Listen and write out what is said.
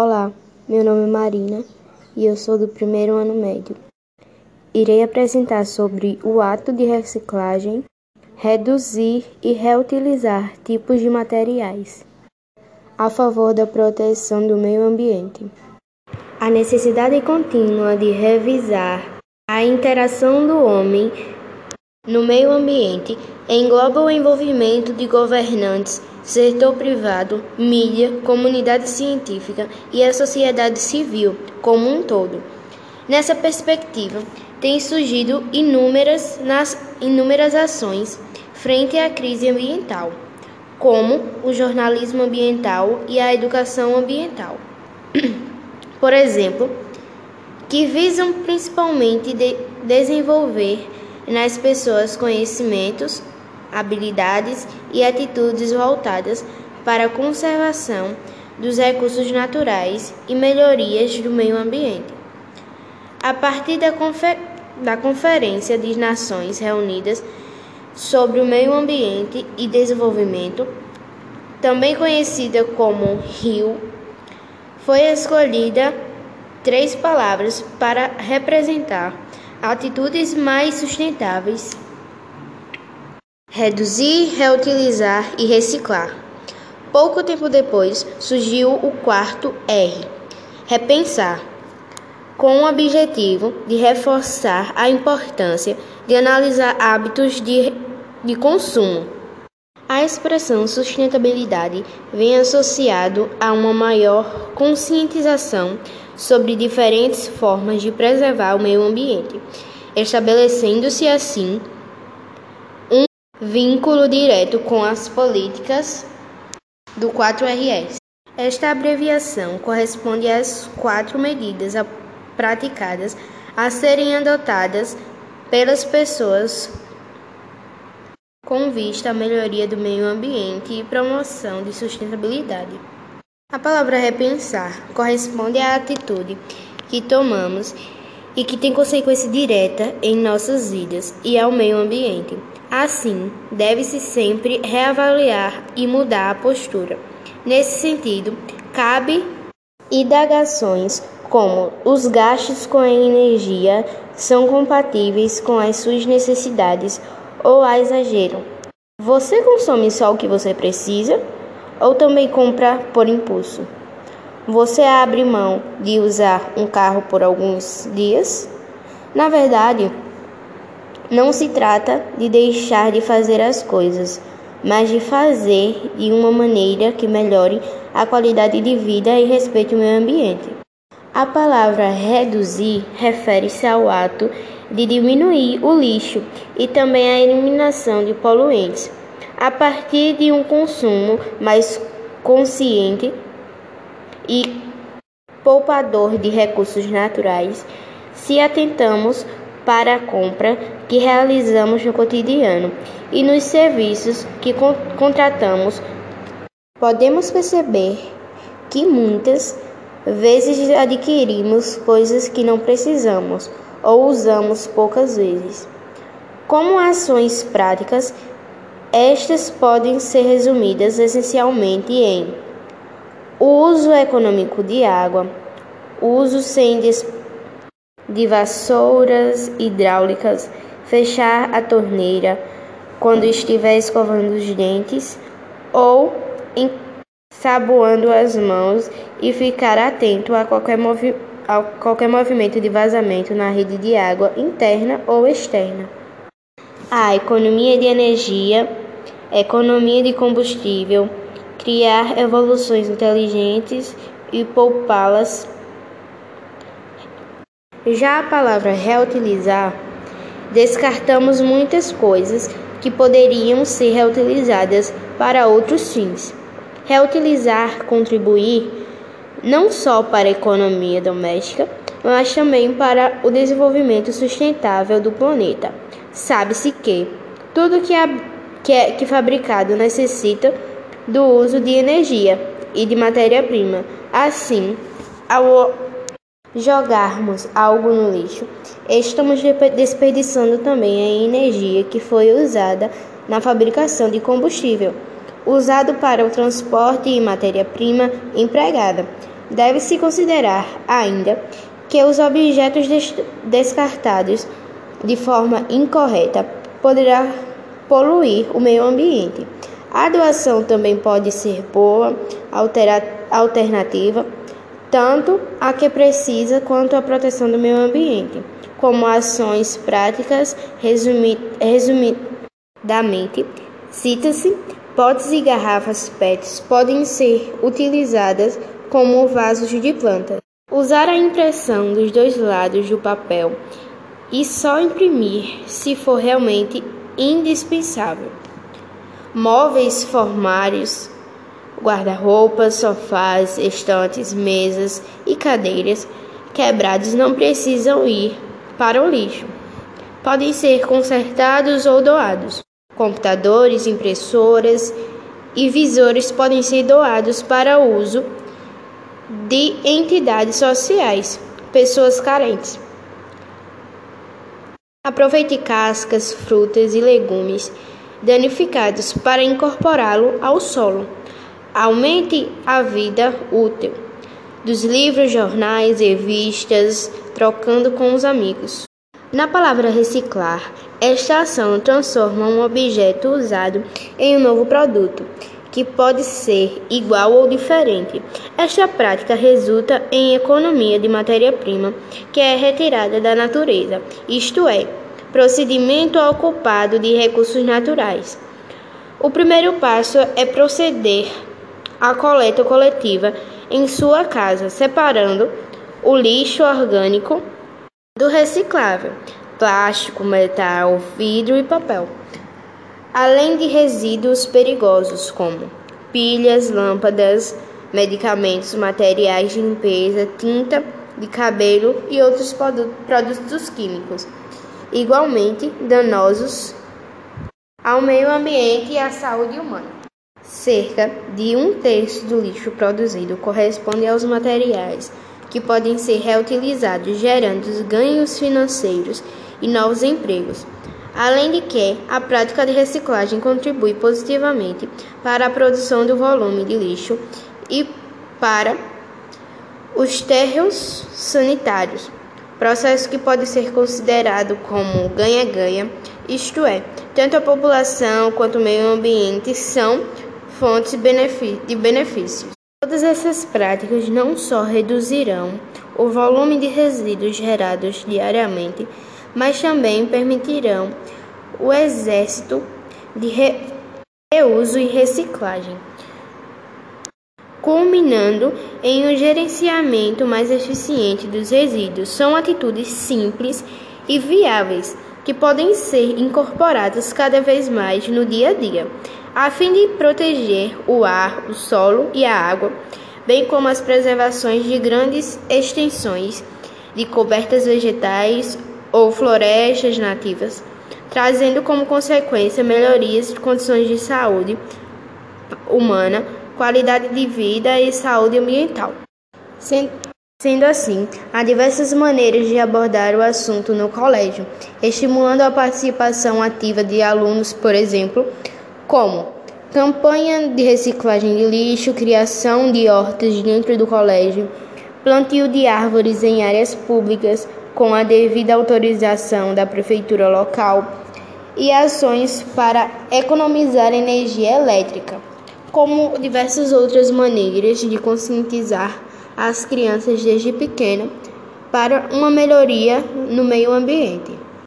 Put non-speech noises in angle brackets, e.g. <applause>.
Olá, meu nome é Marina e eu sou do primeiro ano médio. Irei apresentar sobre o ato de reciclagem, reduzir e reutilizar tipos de materiais a favor da proteção do meio ambiente. A necessidade contínua de revisar a interação do homem no meio ambiente engloba o envolvimento de governantes, setor privado, mídia, comunidade científica e a sociedade civil como um todo. Nessa perspectiva, têm surgido inúmeras, nas, inúmeras ações frente à crise ambiental, como o jornalismo ambiental e a educação ambiental. <clears throat> Por exemplo, que visam principalmente de desenvolver nas pessoas conhecimentos, habilidades e atitudes voltadas para a conservação dos recursos naturais e melhorias do meio ambiente. A partir da, confer da Conferência das Nações Reunidas sobre o Meio Ambiente e Desenvolvimento, também conhecida como RIO, foi escolhida três palavras para representar atitudes mais sustentáveis. Reduzir, reutilizar e reciclar. Pouco tempo depois surgiu o quarto R, repensar, com o objetivo de reforçar a importância de analisar hábitos de, de consumo. A expressão sustentabilidade vem associado a uma maior conscientização sobre diferentes formas de preservar o meio ambiente, estabelecendo-se assim vínculo direto com as políticas do 4RS. Esta abreviação corresponde às quatro medidas praticadas a serem adotadas pelas pessoas com vista à melhoria do meio ambiente e promoção de sustentabilidade. A palavra repensar corresponde à atitude que tomamos e que tem consequência direta em nossas vidas e ao meio ambiente. Assim, deve-se sempre reavaliar e mudar a postura. Nesse sentido, cabe indagações como os gastos com a energia são compatíveis com as suas necessidades ou a exageram. Você consome só o que você precisa? ou também compra por impulso. Você abre mão de usar um carro por alguns dias? Na verdade, não se trata de deixar de fazer as coisas, mas de fazer de uma maneira que melhore a qualidade de vida e respeite o meio ambiente. A palavra reduzir refere-se ao ato de diminuir o lixo e também a eliminação de poluentes a partir de um consumo mais consciente e poupador de recursos naturais, se atentamos para a compra que realizamos no cotidiano e nos serviços que con contratamos, podemos perceber que muitas vezes adquirimos coisas que não precisamos ou usamos poucas vezes. Como ações práticas, estas podem ser resumidas essencialmente em uso econômico de água, uso sem de vassouras hidráulicas, fechar a torneira quando estiver escovando os dentes ou ensaboando as mãos e ficar atento a qualquer, movi a qualquer movimento de vazamento na rede de água interna ou externa. A economia de energia, economia de combustível, criar evoluções inteligentes e poupá-las. Já a palavra reutilizar, descartamos muitas coisas que poderiam ser reutilizadas para outros fins. Reutilizar contribuir não só para a economia doméstica, mas também para o desenvolvimento sustentável do planeta. Sabe-se que tudo que, é, que é que fabricado necessita do uso de energia e de matéria-prima. Assim, ao jogarmos algo no lixo, estamos desperdiçando também a energia que foi usada na fabricação de combustível, usado para o transporte e matéria-prima empregada. deve-se considerar ainda que os objetos descartados de forma incorreta poderá poluir o meio ambiente. A doação também pode ser boa alternativa, tanto a que precisa quanto a proteção do meio ambiente, como ações práticas, resumi resumidamente, cita-se potes e garrafas PETs podem ser utilizadas como vasos de plantas. Usar a impressão dos dois lados do papel e só imprimir se for realmente indispensável. Móveis formários, guarda-roupas, sofás, estantes, mesas e cadeiras quebrados não precisam ir para o lixo. Podem ser consertados ou doados. Computadores, impressoras e visores podem ser doados para uso de entidades sociais, pessoas carentes. Aproveite cascas, frutas e legumes danificados para incorporá-lo ao solo. Aumente a vida útil dos livros, jornais, revistas, trocando com os amigos. Na palavra reciclar, esta ação transforma um objeto usado em um novo produto que pode ser igual ou diferente. Esta prática resulta em economia de matéria-prima que é retirada da natureza, isto é, procedimento ocupado de recursos naturais. O primeiro passo é proceder à coleta coletiva em sua casa, separando o lixo orgânico do reciclável, plástico, metal, vidro e papel além de resíduos perigosos como pilhas, lâmpadas, medicamentos, materiais de limpeza, tinta de cabelo e outros produtos químicos, igualmente danosos ao meio ambiente e à saúde humana. Cerca de um terço do lixo produzido corresponde aos materiais que podem ser reutilizados, gerando ganhos financeiros e novos empregos. Além de que a prática de reciclagem contribui positivamente para a produção do volume de lixo e para os terros sanitários, processo que pode ser considerado como ganha-ganha, isto é, tanto a população quanto o meio ambiente são fontes de benefícios. Todas essas práticas não só reduzirão o volume de resíduos gerados diariamente, mas também permitirão o exército de reuso e reciclagem, culminando em um gerenciamento mais eficiente dos resíduos. São atitudes simples e viáveis que podem ser incorporadas cada vez mais no dia a dia, a fim de proteger o ar, o solo e a água, bem como as preservações de grandes extensões de cobertas vegetais ou florestas nativas, trazendo como consequência melhorias de condições de saúde humana, qualidade de vida e saúde ambiental. Sendo assim, há diversas maneiras de abordar o assunto no colégio, estimulando a participação ativa de alunos, por exemplo, como campanha de reciclagem de lixo, criação de hortas dentro do colégio, plantio de árvores em áreas públicas, com a devida autorização da prefeitura local e ações para economizar energia elétrica, como diversas outras maneiras de conscientizar as crianças desde pequena para uma melhoria no meio ambiente.